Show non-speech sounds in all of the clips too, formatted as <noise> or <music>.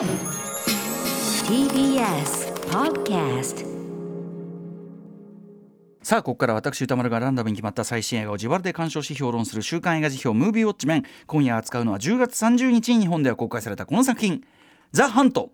TBS Podcast さあここから私歌丸がランダムに決まった最新映画を自腹で鑑賞し評論する週刊映画辞表「ムービーウォッチメン」今夜扱うのは10月30日に日本では公開されたこの作品「ザ・ハント」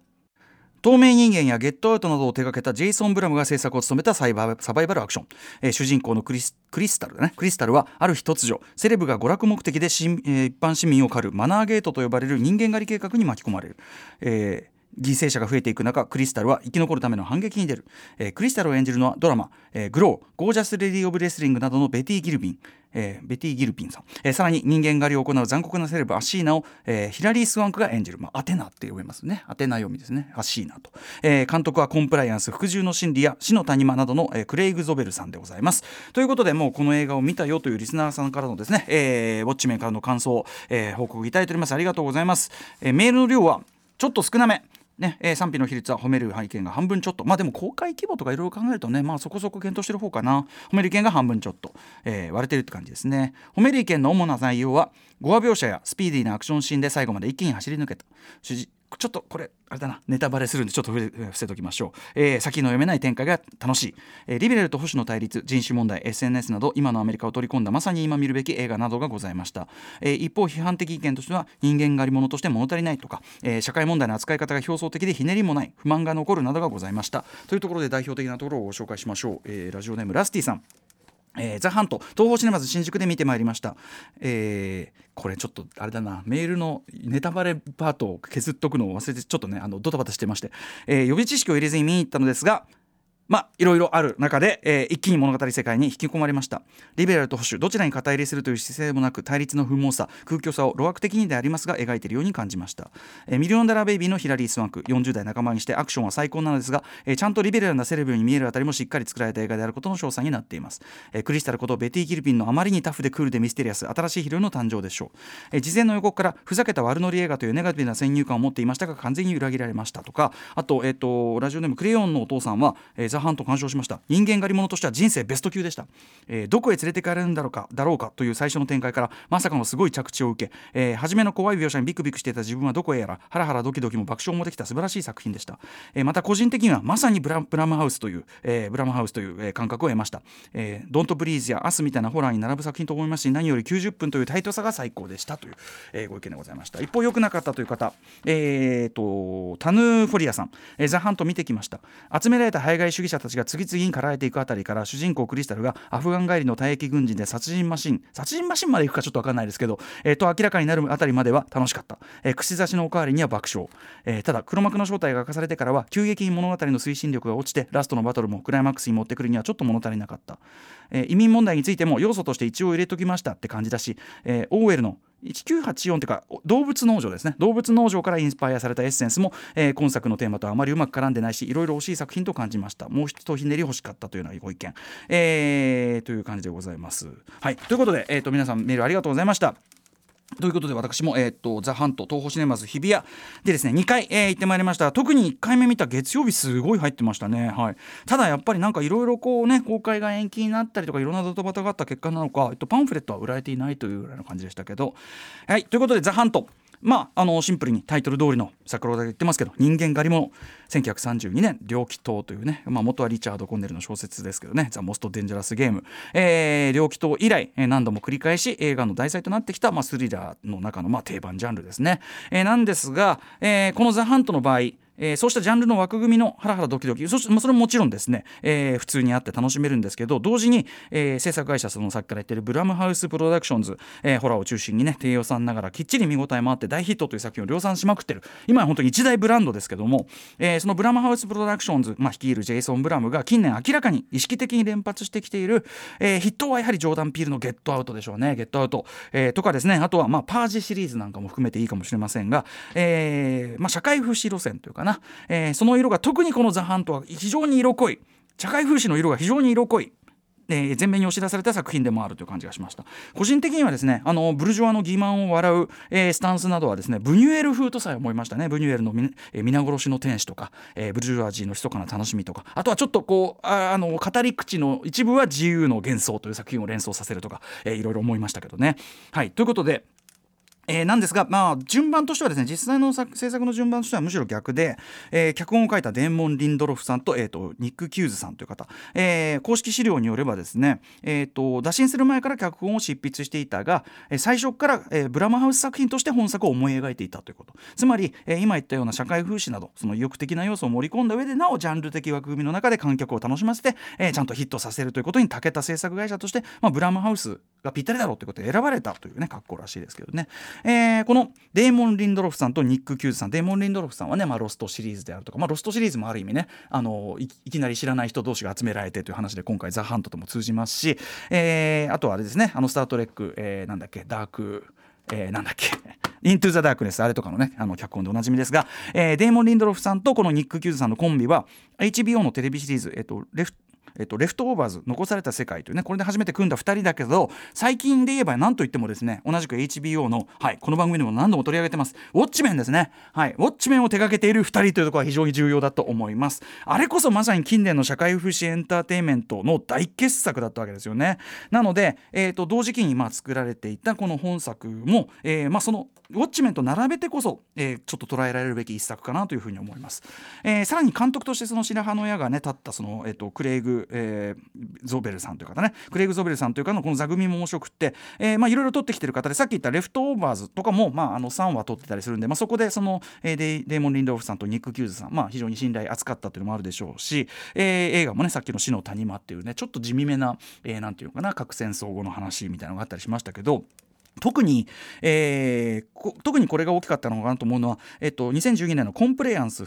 透明人間やゲットアウトなどを手掛けたジェイソン・ブラムが制作を務めたサイバーサバイバルアクション、えー主人公のクリスクリスタルだね。クリスタルはある日突如セレブが娯楽目的で、えー一般市民を狩るマナーゲートと呼ばれる人間狩り計画に巻き込まれる、えー犠牲者が増えていく中クリスタルは生き残るための反撃に出る、えークリスタルを演じるのはドラマ「えーグロー」「ゴージャス・レディ・オブ・レスリング」などのベティ・ギルビン、えーベティ・ギルピンさん、えーさらに人間狩りを行う残酷なセレブアシーナを、えーヒラリー・スワンクが演じる、まあ、アテナって呼べますね。アテナ読みですね。アシーナと、えー監督はコンプライアンス服従の心理や死の谷間などの、えークレイグ・ゾベルさんでございます。ということでもうこの映画を見たよというリスナーさんからのですね、えーウォッチメンからの感想を、えー報告いただいております。ありがとうございます、えーメールの量はちょっと少なめ。ねえー賛否の比率は褒める意見が半分ちょっと。まあでも公開規模とかいろいろ考えるとねまあそこそこ検討してる方かな。褒める意見が半分ちょっと、えー割れてるって感じですね。褒める意見の主な内容は語話描写やスピーディーなアクションシーンで最後まで一気に走り抜けた。主人ちょっとこれあれだなネタバレするんでちょっと伏せときましょう、えー先の読めない展開が楽しい、えーリベラルと保守の対立人種問題 SNS など今のアメリカを取り込んだまさに今見るべき映画などがございました、えー一方批判的意見としては人間狩り物として物足りないとか、えー社会問題の扱い方が表層的でひねりもない不満が残るなどがございました。というところで代表的なところをご紹介しましょう、えーラジオネームラスティさん。えーザ・ハント東宝シネマズ新宿で見てまいりました、えーこれちょっとあれだなメールのネタバレパートを削っとくのを忘れてちょっとねあのドタバタしてまして、えー予備知識を入れずに見に行ったのですがまあいろいろある中で、えー一気に物語世界に引き込まれました。リベラルと保守どちらに肩入れするという姿勢でもなく対立の不毛さ空虚さを露悪的にでありますが描いているように感じました、えーミリオンダラーベイビーのヒラリー・スワンク40代仲間にしてアクションは最高なのですが、えーちゃんとリベラルなセレブに見えるあたりもしっかり作られた映画であることの証左になっています、えークリスタルことベティ・ギルピンのあまりにタフでクールでミステリアス新しいヒロインの誕生でしょう、えー事前の予告からふざけた悪ノリ映画というネガティブな先入観を持っていましたが完全に裏切られましたとかあと,、えー、とラジオネームクレヨンのお父さんは、えーザ・ハント鑑賞しました。人間狩り物としては人生ベスト級でした、えーどこへ連れて帰れるんだろうかだろうかという最初の展開からまさかのすごい着地を受け、えー初めの怖い描写にビクビクしていた自分はどこへやらハラハラドキドキも爆笑もできた素晴らしい作品でした、えーまた個人的にはまさにブラブラムハウスという、えーブラムハウスという、え感覚を得ました、えー、ドントブリーズやアスみたいなホラーに並ぶ作品と思いますし何より90分というタイトさが最高でしたという、えーご意見でございました。一方良くなかったという方えー、とタヌーフォリアさん、えーザ・ハント見てきました。集められた排外主義者たちが次々に狩られていくあたりから主人公クリスタルがアフガン帰りの退役軍人で殺人マシン殺人マシンまで行くかちょっと分かんないですけど、えーと明らかになるあたりまでは楽しかった、えー串刺しのおかわりには爆笑、えーただ黒幕の正体が明かされてからは急激に物語の推進力が落ちてラストのバトルもクライマックスに持ってくるにはちょっと物足りなかった、えー移民問題についても要素として一応入れときましたって感じだし、えーオーウェルの1984というか動物農場ですね。動物農場からインスパイアされたエッセンスも、えー今作のテーマとあまりうまく絡んでないしいろいろ惜しい作品と感じました。もう一ひねり欲しかったというようなご意見、えーという感じでございます。はい。ということで、えー、と皆さんメールありがとうございました。ということで私も、えー、とザ・ハント東宝シネマズ日比谷でですね2回、えー行ってまいりました。特に1回目見た月曜日すごい入ってましたね、はい、ただやっぱりなんかいろいろこうね公開が延期になったりとかいろんなドタバタがあった結果なのか、えっと、パンフレットは売られていないというぐらいの感じでしたけど。はい。ということでザ・ハント。まあ、あのシンプルにタイトル通りの桜田が言ってますけど人間狩りも1932年猟奇島というね、まあ、元はリチャード・コンネルの小説ですけどね「ザ・モスト・デンジャラス・ゲーム」えー猟奇島以来、何度も繰り返し映画の題材となってきた、まあ、スリラーの中の、まあ、定番ジャンルですね、えーなんですが、えーこの「ザ・ハント」の場合えーそうしたジャンルの枠組みのハラハラドキドキそし、まあ、それももちろんですね、えー普通にあって楽しめるんですけど同時に、えー制作会社そのさっきから言ってるブラムハウスプロダクションズ、えーホラーを中心にね低予算ながらきっちり見応えもあって大ヒットという作品を量産しまくってる。今は本当に一大ブランドですけども、えーそのブラムハウスプロダクションズ、まあ、率いるジェイソン・ブラムが近年明らかに意識的に連発してきている、えー筆頭はやはりジョーダン・ピールの「ゲットアウト」でしょうね「ゲットアウト」えーとかですねあとは、まあ、パージシリーズなんかも含めていいかもしれませんが、えーまあ、社会風刺路線というかねな、えーその色が特にこの「ザ・ハント」は非常に色濃い。社会風刺の色が非常に色濃い。えー前面に押し出された作品でもあるという感じがしました。個人的にはですねあのブルジョワの欺瞞を笑う、えースタンスなどはですねブニュエル風とさえ思いましたね。ブニュエルの、えー皆殺しの天使とか、えーブルジョワジーの密かな楽しみとか。あとはちょっとこうああの語り口の一部は自由の幻想という作品を連想させるとか、えーいろいろ思いましたけどね。はい。ということでえー、なんですが、まあ、順番としてはですね実際の制作の順番としてはむしろ逆で、えー、脚本を書いたデーモン・リンドロフさんと,、えーと、ニック・キューズさんという方、えー、公式資料によればですね、えーと、打診する前から脚本を執筆していたが、最初から、えー、ブラマハウス作品として本作を思い描いていたということ。つまり、えー、今言ったような社会風刺などその意欲的な要素を盛り込んだ上でなおジャンル的枠組みの中で観客を楽しませて、えー、ちゃんとヒットさせるということに長けた制作会社として、まあ、ブラマハウスがぴったりだろうということで選ばれたというね格好らしいですけどね、えー、このデーモン・リンデロフさんとニック・キューズさん。デーモン・リンデロフさんはね、まあ、ロストシリーズであるとか、まあ、ロストシリーズもある意味ね。あのいきなり知らない人同士が集められてという話で今回ザ・ハントとも通じますし、えー、あとはあれですね。あの「スター・トレック」えー、なんだっけダークえー、なんだっけ。イントゥ・ザ・ダークネスあれとかのねあの脚本でおなじみですが、えー、デーモン・リンデロフさんとこのニック・キューズさんのコンビは HBO のテレビシリーズ、えーと、レフえっと、レフトオーバーズ残された世界というねこれで初めて組んだ2人だけど最近で言えば何と言ってもですね同じく HBO の、はい、この番組でも何度も取り上げてます。ウォッチメンですね、はい、ウォッチメンを手掛けている2人というところは非常に重要だと思います。あれこそまさに近年の社会風刺エンターテインメントの大傑作だったわけですよね。なので、えーと、同時期にまあ作られていたこの本作も、えーまあ、そのウォッチメンと並べてこそ、えー、ちょっと捉えられるべき一作かなというふうに思います、えー、さらに監督としてその白羽の矢がね立ったその、えーと、クレイグ、えー、ゾベルさんという方ね。クレイグ・ゾベルさんという方のこの座組も面白くって、えー、まあいろいろ撮ってきてる方でさっき言ったレフトオーバーズとかも、まあ、あの3話撮ってたりするんで、まあ、そこでその、えー、デデーモン・リンデロフさんとニック・キューズさん、まあ、非常に信頼厚かったというのもあるでしょうし、えー、映画もねさっきの「死の谷間」っていうねちょっと地味めな、えー、ていうかな核戦争後の話みたいなのがあったりしましたけど特に、えー、特にこれが大きかったのかなと思うのは、えっと、2012年のコンプライアンス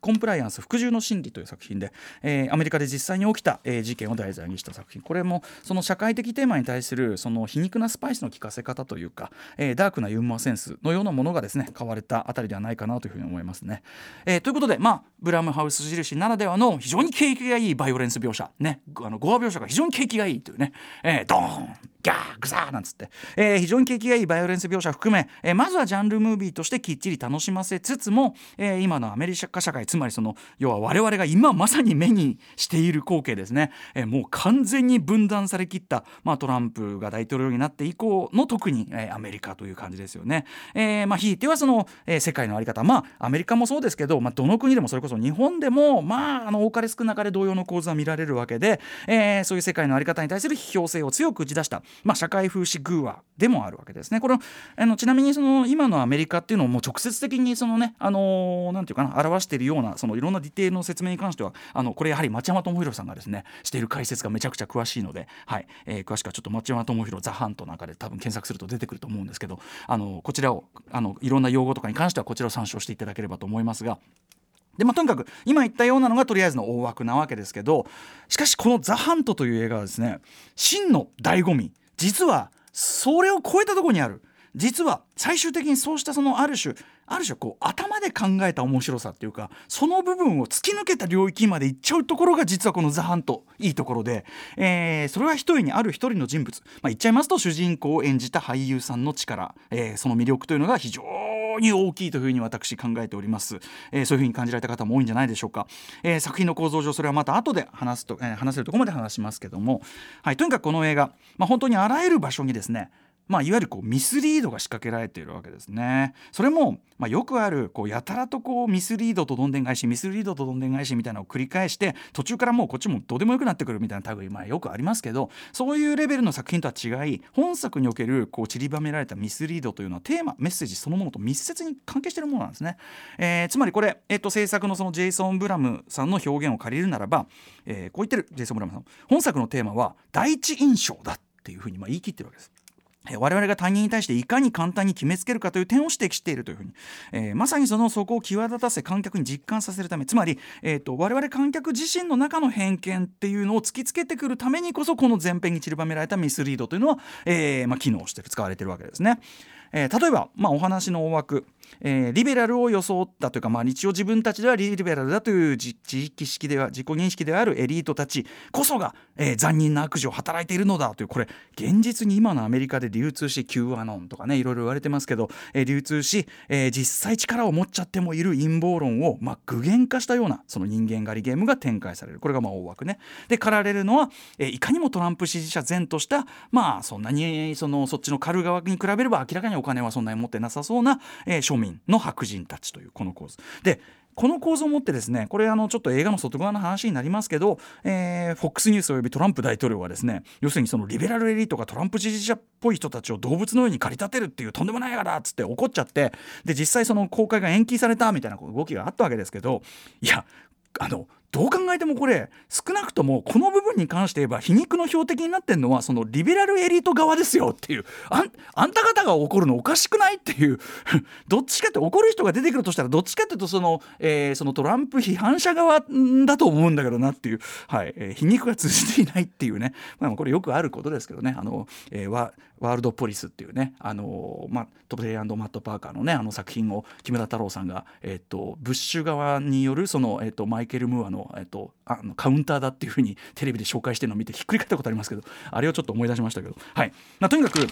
コンプライアンス服従の心理という作品で、えー、アメリカで実際に起きた、えー、事件を題材にした作品。これもその社会的テーマに対するその皮肉なスパイスの効かせ方というか、えー、ダークなユーモアセンスのようなものがですね買われたあたりではないかなというふうに思いますね。えー、ということで、まあ、ブラムハウス印ならではの非常に景気がいいバイオレンス描写、ね、あの語話描写が非常に景気がいいというね、えー、ドーンギャーグザーなんつって、えー、非常に景気がいいバイオレンス描写含め、えー、まずはジャンルムービーとしてきっちり楽しませつつも、えー、今のアメリカ社会つまりその要は我々が今まさに目にしている光景ですね、えー、もう完全に分断されきった、まあ、トランプが大統領になって以降の特に、えー、アメリカという感じですよね。えー、まあ、ひいてはその、えー、世界の在り方。まあアメリカもそうですけど、まあ、どの国でもそれこそ日本でもまああの多かれ少なかれ同様の構図は見られるわけで、えー、そういう世界の在り方に対する批評性を強く打ち出した、まあ、社会風刺グーアでもある。わけですね。これあのちなみにその今のアメリカっていうのをもう直接的にそのねあのー、なんていうかな表しているようなそのいろんなディテールの説明に関してはあのこれやはり町山智博さんがですねしている解説がめちゃくちゃ詳しいので、はいえー、詳しくはちょっと町山智博ザ・ハントなんかで多分検索すると出てくると思うんですけどあのこちらをあのいろんな用語とかに関してはこちらを参照していただければと思いますが。でまあ、とにかく今言ったようなのがとりあえずの大枠なわけですけどしかしこの「ザ・ハント」という映画はですね真の醍醐味実はそれを超えたとこにある。実は最終的にそうしたそのある種ある種こう頭で考えた面白さっていうかその部分を突き抜けた領域まで行っちゃうところが実はこの「ザ・ハント」いいところで、えー、それは一重にある一人の人物、まあ、言っちゃいますと主人公を演じた俳優さんの力、えー、その魅力というのが非常にに大きいというふうに私考えております、えー、そういうふうに感じられた方も多いんじゃないでしょうか、えー、作品の構造上それはまた後で話すと、えー、話せるところまで話しますけども、はい、とにかくこの映画、まあ、本当にあらゆる場所にですねまあ、いわゆるこうミスリードが仕掛けられているわけですね。それも、まあ、よくあるこうやたらとこうミスリードとどんでん返しミスリードとどんでん返しみたいなのを繰り返して途中からもうこっちもどうでもよくなってくるみたいな類まあよくありますけどそういうレベルの作品とは違い本作におけるこう散りばめられたミスリードというのはテーマメッセージそのものと密接に関係しているものなんですね。えー、つまりこれ、えー、と制作のそのジェイソン・ブラムさんの表現を借りるならば、えー、こう言ってるジェイソン・ブラムさん本作のテーマは第一印象だっていうふうにまあ言い切ってるわけです。我々が他人に対していかに簡単に決めつけるかという点を指摘しているというふうに、えー、まさにそのそこを際立たせ観客に実感させるためつまり、えーと、我々観客自身の中の偏見っていうのを突きつけてくるためにこそこの前編に散りばめられたミスリードというのは、えーまあ、機能して使われているわけですね。えー、例えば、まあ、お話の大枠えー、リベラルを装ったというか、まあ、日常自分たちではリベラルだという自意識では自己認識であるエリートたちこそが、えー、残忍な悪事を働いているのだというこれ現実に今のアメリカで流通し Q アノンとかねいろいろ言われてますけど、えー、流通し、えー、実際力を持っちゃってもいる陰謀論を、まあ、具現化したようなその人間狩りゲームが展開されるこれがまあ大枠ね。で駆られるのは、えー、いかにもトランプ支持者前としたまあそんなにそのそっちの狩る側に比べれば明らかにお金はそんなに持ってなさそうな、えー、庶民の白人たちというこの構図。でこの構造をもってですねこれあのちょっと映画の外側の話になりますけど、えー、FOX ニュースおよびトランプ大統領はですね要するにそのリベラルエリートがトランプ支持者っぽい人たちを動物のように駆り立てるっていうとんでもない映画だっつって怒っちゃってで実際その公開が延期されたみたいな動きがあったわけですけどいやあのどう考えてもこれ少なくともこの部分に関して言えば皮肉の標的になってるのはそのリベラルエリート側ですよっていう。あんた方が怒るのおかしくないっていう。どっちかって怒る人が出てくるとしたらどっちかっていうとその,、えー、そのトランプ批判者側だと思うんだけどなっていう、はい。えー、皮肉が通じていないっていうね、まあ、これよくあることですけどね。あの、えー、ワワールドポリスっていうね。あの、まあ、トプレイマット・パーカーのねあの作品を木村太郎さんが、えーと、ブッシュ側によるその、えーと、マイケル・ムーアの、えっと、あのカウンターだっていうふうにテレビで紹介してるのを見てひっくり返ったことありますけどあれをちょっと思い出しましたけど、はい。まあ、とにかく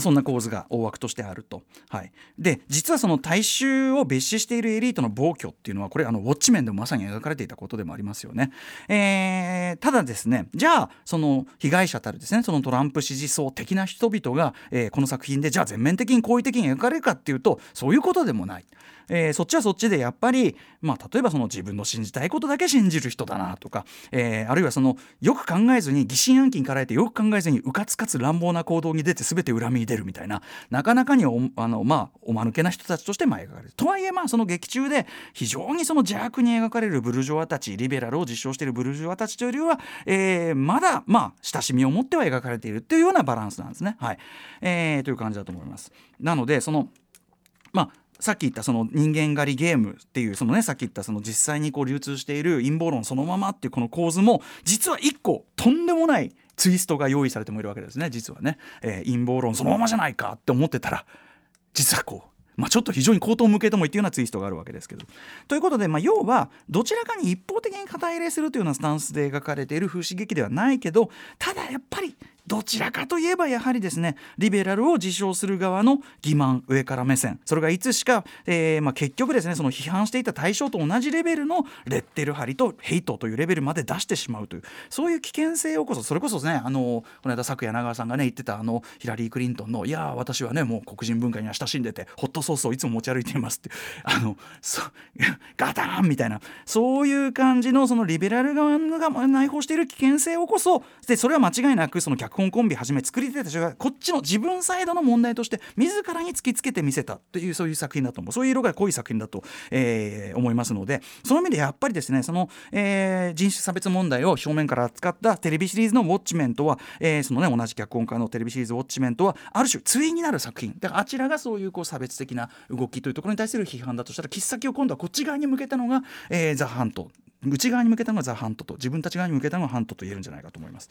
そんな構図が大枠としてあると。はい、で実はその大衆を別視しているエリートの暴挙っていうのはこれあのウォッチ面でもまさに描かれていたことでもありますよね。えー、ただですねじゃあその被害者たるですねそのトランプ支持層的な人々が、えー、この作品でじゃあ全面的に好意的に描かれるかっていうとそういうことでもない。えー、そっちはそっちでやっぱり、まあ、例えばその自分の信じたいことだけ信じる人だなとか、えー、あるいはそのよく考えずに疑心暗鬼にかられてよく考えずにうかつかつ乱暴な行動に出て全て恨みに出るみたいななかなかにおあの、まあ、おまぬけな人たちとしてまあ描かれる。とはいえまあその劇中で非常にその邪悪に描かれるブルジョワたちリベラルを実証しているブルジョワたちというよりは、えー、まだまあ親しみを持っては描かれているというようなバランスなんですね。はいえー、という感じだと思います。なのでそのまあさっき言ったその人間狩りゲームっていうそのねさっき言ったその実際にこう流通している陰謀論そのままっていうこの構図も実は一個とんでもないツイストが用意されてもいるわけですね実はね、えー、陰謀論そのままじゃないかって思ってたら実はこうまあ、ちょっと非常に口頭向けとも言っていうようなツイストがあるわけですけど。ということで、まあ、要はどちらかに一方的に肩入れするというようなスタンスで描かれている風刺劇ではないけどただやっぱりどちらかといえばやはりですねリベラルを自称する側の欺瞞上から目線。それがいつしか、えーまあ、結局ですねその批判していた対象と同じレベルのレッテル貼りとヘイトというレベルまで出してしまうというそういう危険性をこそそれこそねあのこの間昨夜長川さんがね言ってたあのヒラリー・クリントンの「いや私はねもう黒人文化には親しんでてホットソースをいつも持ち歩いています」ってあのそ <laughs> ガタンみたいなそういう感じのそのリベラル側が内包している危険性をこそでそれは間違いなくその脚本コンビはじめ作り手たちがこっちの自分サイドの問題として自らに突きつけてみせたというそういう作品だと思うそういう色が濃い作品だと、えー、思いますのでその意味でやっぱりですねその、えー、人種差別問題を正面から扱ったテレビシリーズの「ウォッチメントは」えー、そのね同じ脚本家のテレビシリーズ「ウォッチメントは」ある種対になる作品だからあちらがそういうこう差別的な動きというところに対する批判だとしたら切っ先を今度はこっち側に向けたのが、えー、ザ・ハント内側に向けたのがザ・ハントと。自分たち側に向けたのがハントと言えるんじゃないかと思います。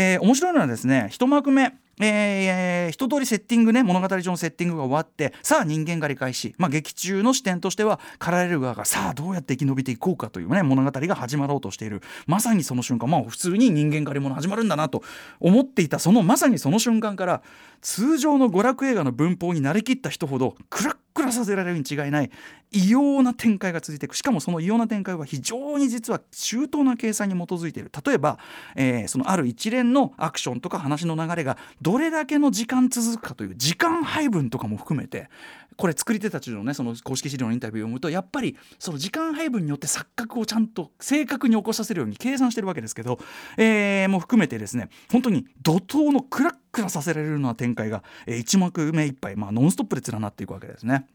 えー、面白いのはですね一幕目。えー、一通りセッティングね物語上のセッティングが終わってさあ人間狩り開始、まあ、劇中の視点としては狩られる側がさあどうやって生き延びていこうかというね物語が始まろうとしている。まさにその瞬間まあ普通に人間狩り物始まるんだなと思っていた。そのまさにその瞬間から通常の娯楽映画の文法になりきった人ほどクラックラさせられるに違いない異様な展開が続いていく。しかもその異様な展開は非常に実は周到な計算に基づいている。例えば、えー、そのある一連のアクションとか話の流れがどれだけの時間続くかという時間配分とかも含めてこれ作り手たちのねその公式資料のインタビューを読むとやっぱりその時間配分によって錯覚をちゃんと正確に起こさせるように計算してるわけですけど、えー、も含めてですね本当に怒涛のクラックラさせられるような展開が、えー、1幕目いっぱい、まあ、ノンストップで連なっていくわけですね。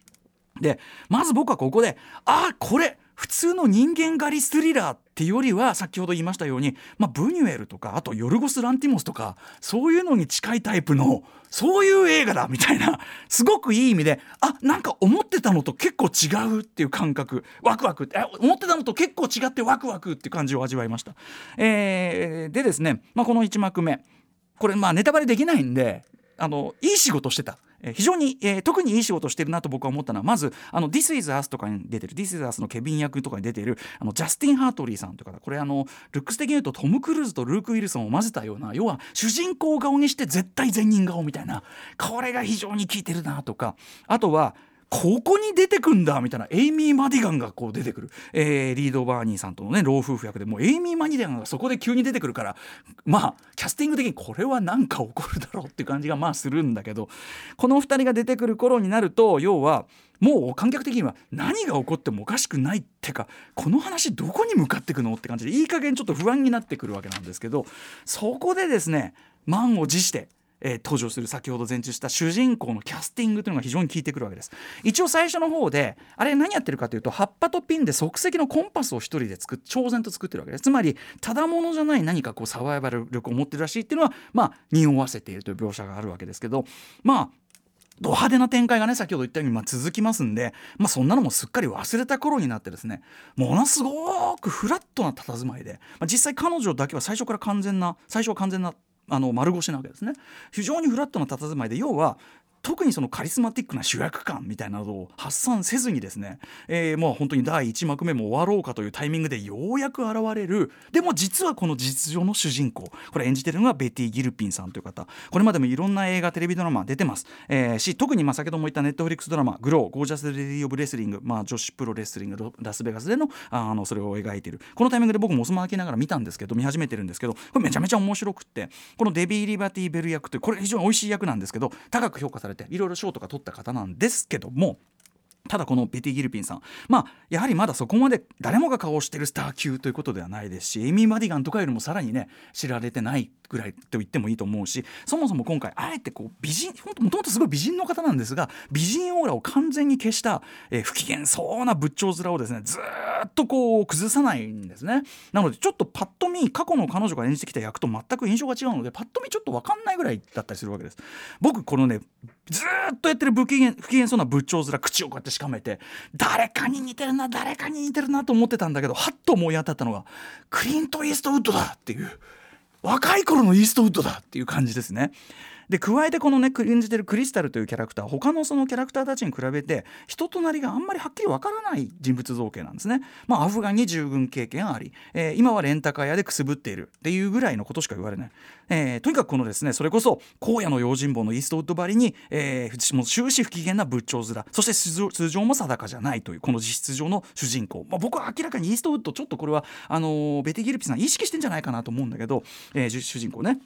でまず僕はここでああこれ普通の人間狩りスリラーっていうよりは先ほど言いましたように、まあ、ブニュエルとかあとヨルゴス・ランティモスとかそういうのに近いタイプのそういう映画だみたいなすごくいい意味であなんか思ってたのと結構違うっていう感覚ワクワクって思ってたのと結構違ってワクワクっていう感じを味わいました。えー、でですね、まあ、この1幕目これまあネタバレできないんであのいい仕事してた。非常に、えー、特にいい仕事してるなと僕は思ったのはまずあの「This is Us」とかに出てる「This is Us」のケビン役とかに出てるあのジャスティン・ハートリーさんとかこれあのルックス的に言うとトム・クルーズとルーク・ウィルソンを混ぜたような要は主人公顔にして絶対善人顔みたいなこれが非常に効いてるなとかあとはここに出てくんだみたいな。エイミー・マディガンがこう出てくる、えー、リード・バーニーさんとのね老夫婦役で。もうエイミー・マディガンがそこで急に出てくるからまあキャスティング的にこれは何か起こるだろうっていう感じがまあするんだけどこの2人が出てくる頃になると要はもう観客的には何が起こってもおかしくないってかこの話どこに向かってくのって感じでいい加減ちょっと不安になってくるわけなんですけどそこでですね満を持してえー、登場する先ほど前中した主人公のキャスティングというのが非常に効いてくるわけです。一応最初の方であれ何やってるかというと葉っぱとピンで即席のコンパスを一人で作っ超然と作ってるわけです。つまりただものじゃない何かこうサバイバル力を持ってるらしいっていうのはまあ匂わせているという描写があるわけですけどまあド派手な展開がね先ほど言ったようにまあ続きますんで、まあ、そんなのもすっかり忘れた頃になってですねものすごくフラットな佇まいで、まあ、実際彼女だけは最初から完全な最初は完全なあの丸腰なわけですね。非常にフラットな佇まいで要は特にそのカリスマティックな主役感みたいなのを発散せずにですね、えー、もう本当に第1幕目も終わろうかというタイミングでようやく現れる。でも実はこの実情の主人公これ演じてるのがベティ・ギルピンさんという方。これまでもいろんな映画テレビドラマ出てます、えー、し特にまあ先ほども言ったネットフリックスドラマ「グローゴージャス・レディ・オブ・レスリング」まあ、女子プロレスリングラスベガスでのあのそれを描いている。このタイミングで僕もおすま開けながら見たんですけど見始めてるんですけどこれめちゃめちゃ面白くってこのデビー・リバティ・ベル役というこれ非常に美味しい役なんですけど高く評価されていろいろ賞とか取った方なんですけどもただこのベティ・ギルピンさん。まあやはりまだそこまで誰もが顔をしてるスター級ということではないですしエミー・マディガンとかよりもさらにね知られてないぐらいと言ってもいいと思うしそもそも今回あえてこう美人もともとすごい美人の方なんですが美人オーラを完全に消した、えー、不機嫌そうな仏頂面をですねずっとこう崩さないんですね。なのでちょっとパッと見過去の彼女が演じてきた役と全く印象が違うのでパッと見ちょっと分かんないぐらいだったりするわけです。僕このねずっとやってる不機嫌不機嫌そうな仏頂面口をこうやってしかめて誰かに似てるな誰かに似てるなと思ってたんだけどはっと思い当たったのがクリント・イーストウッドだっていう若い頃のイーストウッドだっていう感じですね。で加えてこのね演じてるクリスタルというキャラクター他のそのキャラクターたちに比べて人となりがあんまりはっきりわからない人物造形なんですね。まあ、アフガンに従軍経験あり、えー、今はレンタカー屋でくすぶっているっていうぐらいのことしか言われない。えー、とにかくこのですねそれこそ荒野の用心棒のイーストウッドばりに、えー、もう終始不機嫌な仏頂面そして通常も定かじゃないというこの実質上の主人公、まあ、僕は明らかにイーストウッドちょっとこれはあのー、ベティ・ギルピさん意識してんじゃないかなと思うんだけど、えー、主人公ね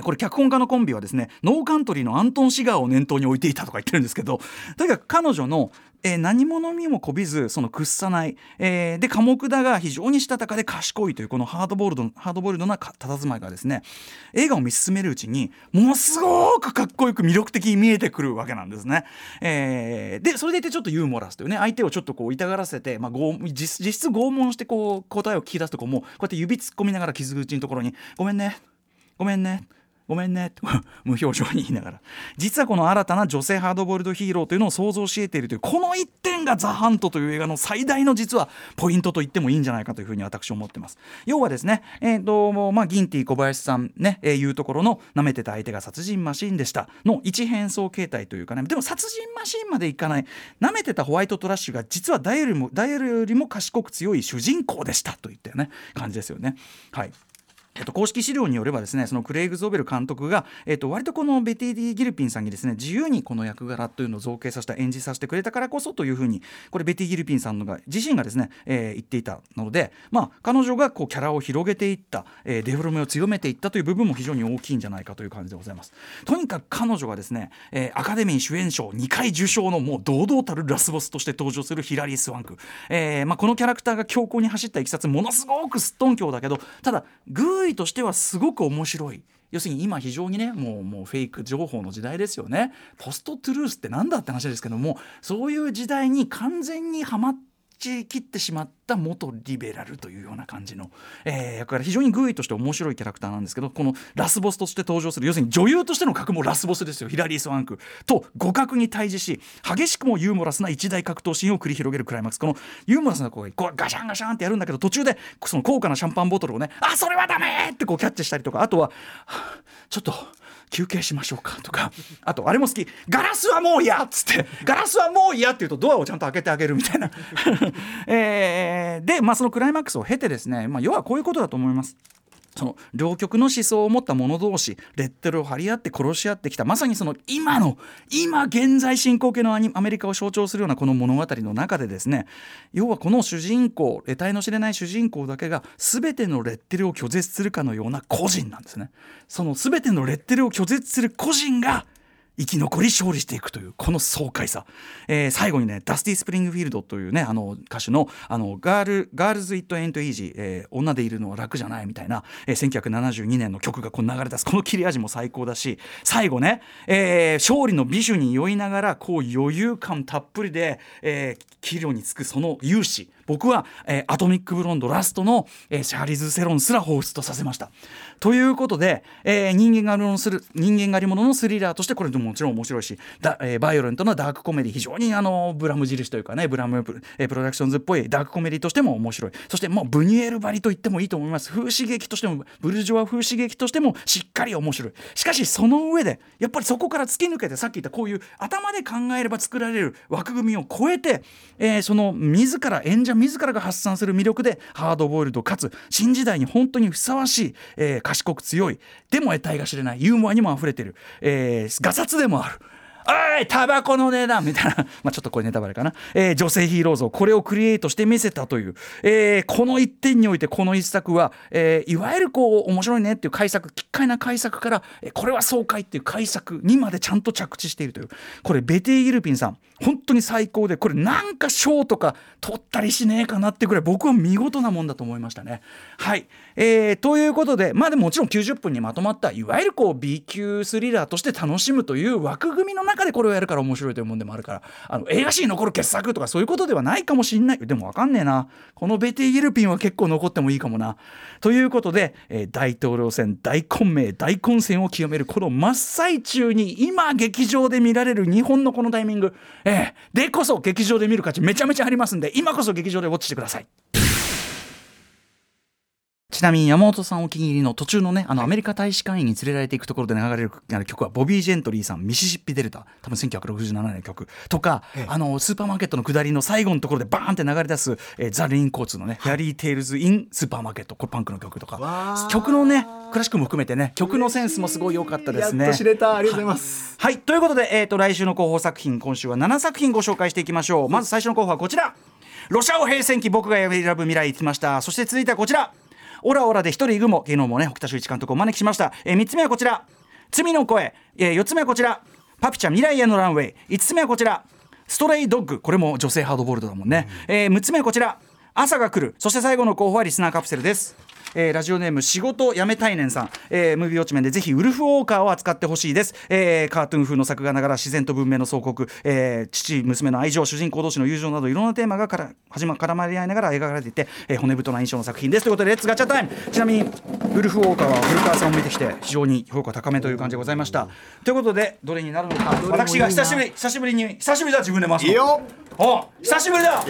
これ脚本家のコンビはですねノーカントリーのアントン・シガーを念頭に置いていたとか言ってるんですけどとにかく彼女のえー、何者にもこびずその屈さない、えー、で寡黙だが非常にしたたかで賢いというこのハードボールドハードボールドな佇まいがですね映画を見進めるうちにものすごくかっこよく魅力的に見えてくるわけなんですね。えー、でそれでいてちょっとユーモラスというね相手をちょっとこう痛がらせて、まあ、実実質拷問してこう答えを聞き出すとこもこうやって指突っ込みながら傷口のところに「ごめんねごめんね」ごめんね。っ <laughs> て無表情に言いながら。実はこの新たな女性ハードボイルドヒーローというのを想像し得ているというこの一点が「ザ・ハント」という映画の最大の実はポイントと言ってもいいんじゃないかというふうに私は思ってます。要はですねえっ、ー、とまあギンティ小林さんね、えー、いうところの舐めてた相手が殺人マシンでした。の一変装形態というかね。でも殺人マシンまでいかない。舐めてたホワイトトラッシュが実はダイヤルもダイヤルよりも賢く強い主人公でした。といったね感じですよね。はい。えっと、公式資料によればですねそのクレイグ・ゾーベル監督が、えっと、割とこのベティ・ディ・ギルピンさんにですね自由にこの役柄というのを造形させた演じさせてくれたからこそというふうにこれベティ・ギルピンさんのが自身がですね、えー、言っていたので、まあ、彼女がこうキャラを広げていった、えー、デフォルメを強めていったという部分も非常に大きいんじゃないかという感じでございます。とにかく彼女がですね、えー、アカデミー主演賞2回受賞のもう堂々たるラスボスとして登場するヒラリー・スワンク、えーまあ、このキャラクターが強行に走ったいきさつものすごくすっとんきょうだけどただグーイとしてはすごく面白い。要するに今非常にねもうもうフェイク情報の時代ですよね。ポストトゥルースって何だって話ですけどもそういう時代に完全にはまってち切ってしまった元リベラルというような感じの、えー、役柄非常にグーイとして面白いキャラクターなんですけどこのラスボスとして登場する要するに女優としての格もラスボスですよ。ヒラリー・スワンクと互角に対峙し激しくもユーモラスな一大格闘シーンを繰り広げるクライマックス。このユーモラスな声こうガシャンガシャンってやるんだけど途中でその高価なシャンパンボトルをねあそれはダメってこうキャッチしたりとか。あとはちょっと休憩しましょうかとかあとあれも好き。ガラスはもう嫌っつって。ガラスはもう嫌って言うとドアをちゃんと開けてあげるみたいな。<laughs> えー、で、まあ、そのクライマックスを経てですね、まあ、要はこういうことだと思います。その両極の思想を持った者同士レッテルを張り合って殺し合ってきたまさにその今の今現在進行形のアメリカを象徴するようなこの物語の中でですね要はこの主人公得体の知れない主人公だけが全てのレッテルを拒絶するかのような個人なんですね。その全てのレッテルを拒絶する個人が生き残り勝利していくというこの爽快さ、えー、最後にねダスティ・スプリングフィールドというねあの歌手のあの Girl「Girls It Ain't Easy、えー、女でいるのは楽じゃない」みたいな、えー、1972年の曲がこう流れ出す。この切れ味も最高だし最後ね、えー、勝利の美酒に酔いながらこう余裕感たっぷりで、えー、帰路につくその勇姿。僕は、えー、アトミック・ブロンドラストの、えー、シャーリーズ・セロンすら彷彿とさせました。ということで、えー、人間がのする人間狩り物のスリラーとしてこれでももちろん面白いしだ、えー、バイオレントなダークコメディ非常にあのブラム印というかねブラムプ,、えー、プロダクションズっぽいダークコメディとしても面白い。そしてもうブニュエルばりと言ってもいいと思います。風刺劇としてもブルジョワ風刺劇としてもしっかり面白い。しかしその上でやっぱりそこから突き抜けてさっき言ったこういう頭で考えれば作られる枠組みを超えて、えー、その自ら演者自らが発散する魅力でハードボイルドかつ新時代に本当にふさわしい、えー、賢く強いでも得体が知れないユーモアにもあふれてる、えー、ガサツでもある。おいタバコの値段みたいな。<laughs> まあちょっとこれネタバレかな、えー、女性ヒーロー像これをクリエイトして見せたという、えー、この一点においてこの一作は、えー、いわゆるこう面白いねっていう改作奇怪な改作から、えー、これは爽快っていう改作にまでちゃんと着地しているという。これベティ・ギルピンさん。本当に最高でこれなんか賞とか取ったりしねえかなってぐらい僕は見事なもんだと思いましたね。はい、えー、ということでまあでももちろん90分にまとまったいわゆるこう B 級スリラーとして楽しむという枠組みの中でこれをやるから面白いというもんでもあるからあの映画史に残る傑作とかそういうことではないかもしんないでも分かんねえなこのベティ・ギルピンは結構残ってもいいかもな。ということで、えー、大統領選大混迷大混戦を極めるこの真っ最中に今劇場で見られる日本のこのタイミング、えーでこそ劇場で見る価値めちゃめちゃありますんで今こそ劇場でウォッチしてください。ちなみに山本さんお気に入りの途中のねあのアメリカ大使館員に連れられていくところで流れる曲はボビー・ジェントリーさん「ミシシッピ・デルタ」多分1967年の曲とか、あのスーパーマーケットの下りの最後のところでバーンって流れ出す、えー、ザ・レインコーツのね「Fairy Tales in Supermarket」これパンクの曲とか。曲のねクラシックも含めてね曲のセンスもすごい良かったですね。知れた。ありがとうございます。はい、はい、ということで、えーと、来週の候補作品今週は7作品ご紹介していきましょう。まず最初の候補はこちら。ロシアを平戦期僕が選ぶ未来いきました。そして続いてはこちらオラオラで一人いぐも芸能もね北田修一監督をお招きしました、えー、3つ目はこちら。罪の声、えー、4つ目はこちら。パピちゃん未来へのランウェイ。5つ目はこちら。ストレイドッグ。これも女性ハードボールドだもんね、うん、えー、6つ目はこちら。朝が来る。そして最後の候補はリスナーカプセルです。えー、ラジオネーム仕事辞めたいねんさん、えー、ムービーウォッチメンでぜひウルフウォーカーを扱ってほしいです、えー、カートゥーン風の作画ながら自然と文明の総国、えー、父娘の愛情主人公同士の友情などいろんなテーマがから始ま絡まり合いながら描かれていて、えー、骨太な印象の作品です。ということでレッツガチャタイムちなみにウルフウォーカーは古川さんを見てきて非常に評価高めという感じでございました。ということでどれになるのか。私が久しぶり久しぶりに久しぶりだ自分で回すいいよお久しぶりだ。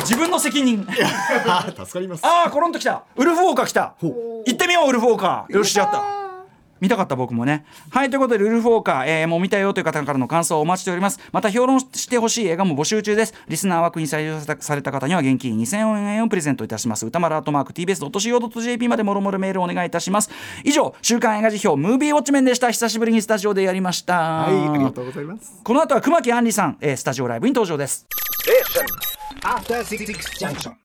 自分の責任。助かります。ああコロンときた。ウルフウォーカー来た。行ってみようウルフウォーカー。よしやった見たかった僕もね。はいということでルルフォーカー、えー、もう見たよという方からの感想をお待ちしております。また評論してほしい映画も募集中です。リスナー枠に採用された方には現金2000円をプレゼントいたします。歌丸アートマーク TBS.CO.JP までもろもろメールお願いいたします。以上週刊映画辞表ムービーウォッチメンでした。久しぶりにスタジオでやりました。はいありがとうございます。この後は熊木杏里さん、えー、スタジオライブに登場です。え After 66 junction.